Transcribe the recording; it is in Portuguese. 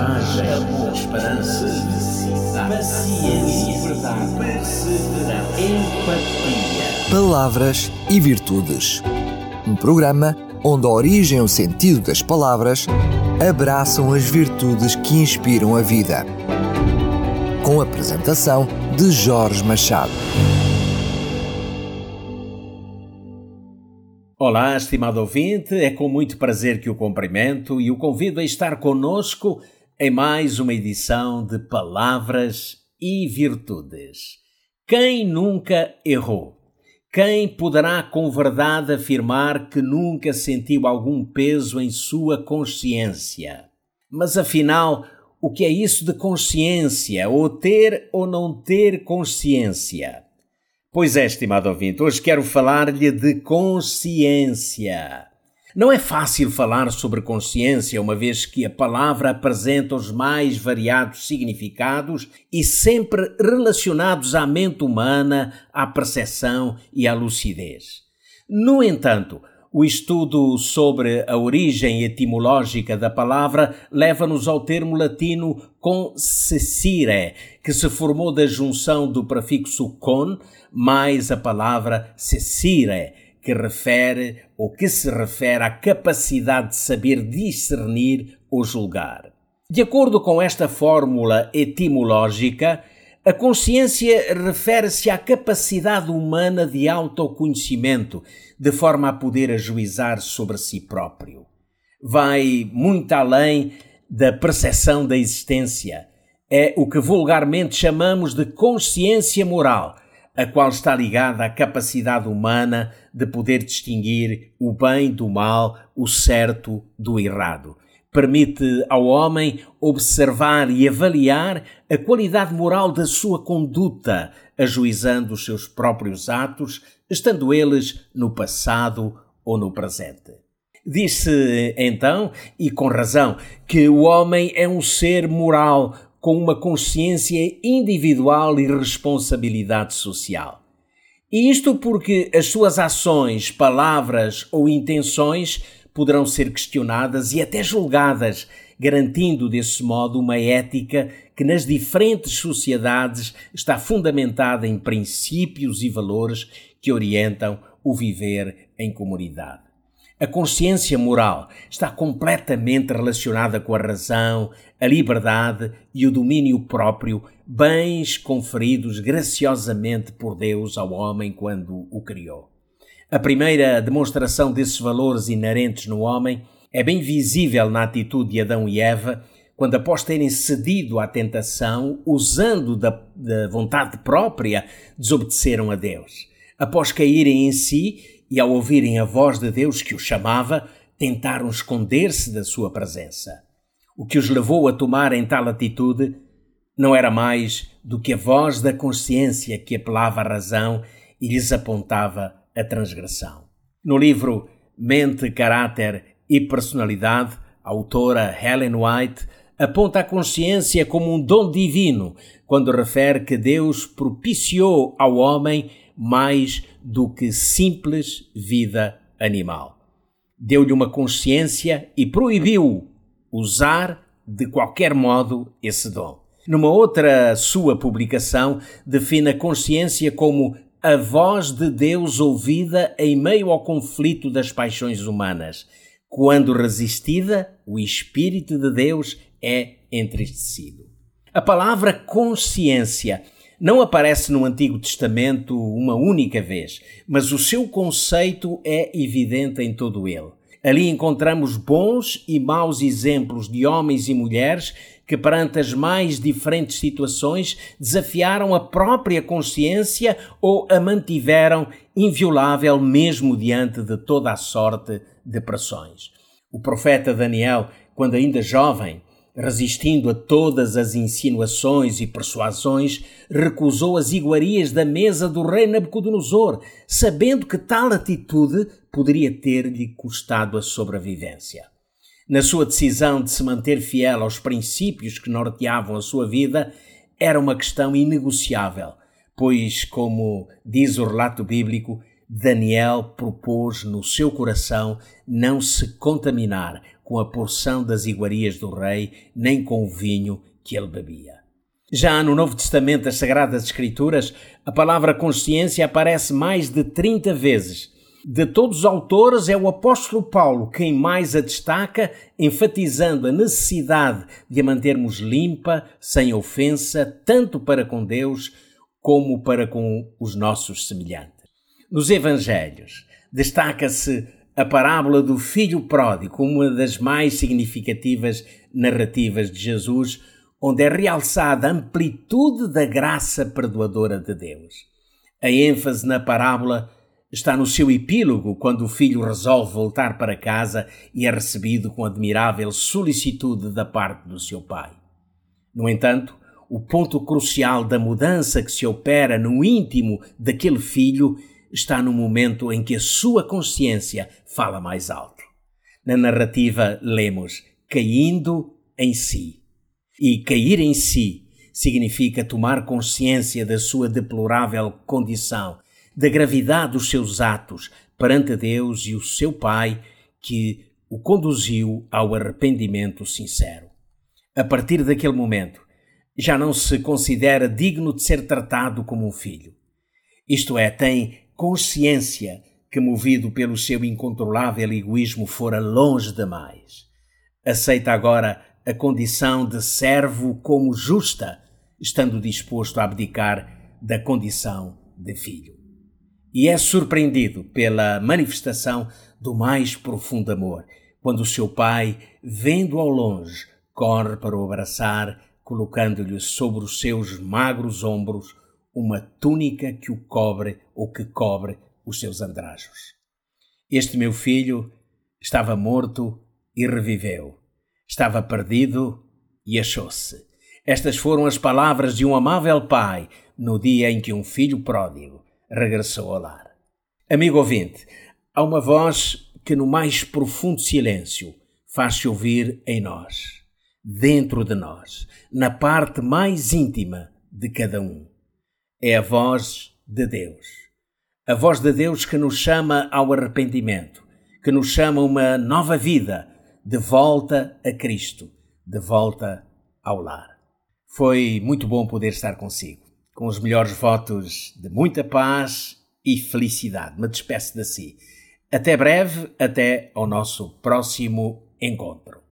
coragem, amor, esperança, felicidade, paciência, verdade, perseverança, empatia. Palavras e Virtudes. Um programa onde a origem e o sentido das palavras abraçam as virtudes que inspiram a vida. Com a apresentação de Jorge Machado. Olá, estimado ouvinte, é com muito prazer que o cumprimento e o convido a estar conosco em mais uma edição de Palavras e Virtudes. Quem nunca errou? Quem poderá com verdade afirmar que nunca sentiu algum peso em sua consciência? Mas afinal, o que é isso de consciência? Ou ter ou não ter consciência? Pois é, estimado ouvinte, hoje quero falar-lhe de consciência. Não é fácil falar sobre consciência, uma vez que a palavra apresenta os mais variados significados e sempre relacionados à mente humana, à percepção e à lucidez. No entanto, o estudo sobre a origem etimológica da palavra leva-nos ao termo latino consecire, que se formou da junção do prefixo con mais a palavra cecire, que refere ou que se refere à capacidade de saber discernir ou julgar. De acordo com esta fórmula etimológica, a consciência refere-se à capacidade humana de autoconhecimento, de forma a poder ajuizar sobre si próprio. Vai muito além da percepção da existência. É o que vulgarmente chamamos de consciência moral, a qual está ligada à capacidade humana de poder distinguir o bem do mal, o certo do errado permite ao homem observar e avaliar a qualidade moral da sua conduta, ajuizando os seus próprios atos, estando eles no passado ou no presente. Disse então, e com razão, que o homem é um ser moral com uma consciência individual e responsabilidade social. E isto porque as suas ações, palavras ou intenções poderão ser questionadas e até julgadas, garantindo desse modo uma ética que nas diferentes sociedades está fundamentada em princípios e valores que orientam o viver em comunidade. A consciência moral está completamente relacionada com a razão, a liberdade e o domínio próprio, bens conferidos graciosamente por Deus ao homem quando o criou. A primeira demonstração desses valores inerentes no homem é bem visível na atitude de Adão e Eva, quando, após terem cedido à tentação, usando da, da vontade própria, desobedeceram a Deus. Após caírem em si e ao ouvirem a voz de Deus que os chamava, tentaram esconder-se da sua presença. O que os levou a tomarem tal atitude não era mais do que a voz da consciência que apelava à razão e lhes apontava a transgressão. No livro Mente, Caráter e Personalidade, a autora Helen White aponta a consciência como um dom divino quando refere que Deus propiciou ao homem mais do que simples vida animal. Deu-lhe uma consciência e proibiu usar de qualquer modo esse dom. Numa outra sua publicação, define a consciência como a voz de Deus ouvida em meio ao conflito das paixões humanas. Quando resistida, o Espírito de Deus é entristecido. A palavra consciência não aparece no Antigo Testamento uma única vez, mas o seu conceito é evidente em todo ele. Ali encontramos bons e maus exemplos de homens e mulheres que, perante as mais diferentes situações, desafiaram a própria consciência ou a mantiveram inviolável mesmo diante de toda a sorte de pressões. O profeta Daniel, quando ainda jovem, resistindo a todas as insinuações e persuasões, recusou as iguarias da mesa do rei Nabucodonosor, sabendo que tal atitude poderia ter-lhe custado a sobrevivência. Na sua decisão de se manter fiel aos princípios que norteavam a sua vida, era uma questão inegociável, pois, como diz o relato bíblico, Daniel propôs no seu coração não se contaminar com a porção das iguarias do rei, nem com o vinho que ele bebia. Já no Novo Testamento das Sagradas Escrituras, a palavra consciência aparece mais de 30 vezes. De todos os autores, é o apóstolo Paulo quem mais a destaca, enfatizando a necessidade de a mantermos limpa, sem ofensa, tanto para com Deus como para com os nossos semelhantes. Nos Evangelhos, destaca-se a parábola do filho pródigo uma das mais significativas narrativas de Jesus, onde é realçada a amplitude da graça perdoadora de Deus. A ênfase na parábola está no seu epílogo, quando o filho resolve voltar para casa e é recebido com admirável solicitude da parte do seu pai. No entanto, o ponto crucial da mudança que se opera no íntimo daquele filho está no momento em que a sua consciência fala mais alto. Na narrativa lemos caindo em si. E cair em si significa tomar consciência da sua deplorável condição, da gravidade dos seus atos perante Deus e o seu Pai, que o conduziu ao arrependimento sincero. A partir daquele momento, já não se considera digno de ser tratado como um filho. Isto é, tem consciência que, movido pelo seu incontrolável egoísmo, fora longe demais. Aceita agora a condição de servo como justa, estando disposto a abdicar da condição de filho. E é surpreendido pela manifestação do mais profundo amor, quando o seu pai, vendo ao longe, corre para o abraçar, colocando-lhe sobre os seus magros ombros uma túnica que o cobre ou que cobre os seus andrajos. Este meu filho estava morto e reviveu Estava perdido e achou-se. Estas foram as palavras de um amável pai no dia em que um filho pródigo regressou ao lar. Amigo ouvinte, há uma voz que no mais profundo silêncio faz-se ouvir em nós, dentro de nós, na parte mais íntima de cada um. É a voz de Deus. A voz de Deus que nos chama ao arrependimento, que nos chama uma nova vida, de volta a Cristo, de volta ao lar. Foi muito bom poder estar consigo, com os melhores votos de muita paz e felicidade. Me despeço de si. Até breve, até ao nosso próximo encontro.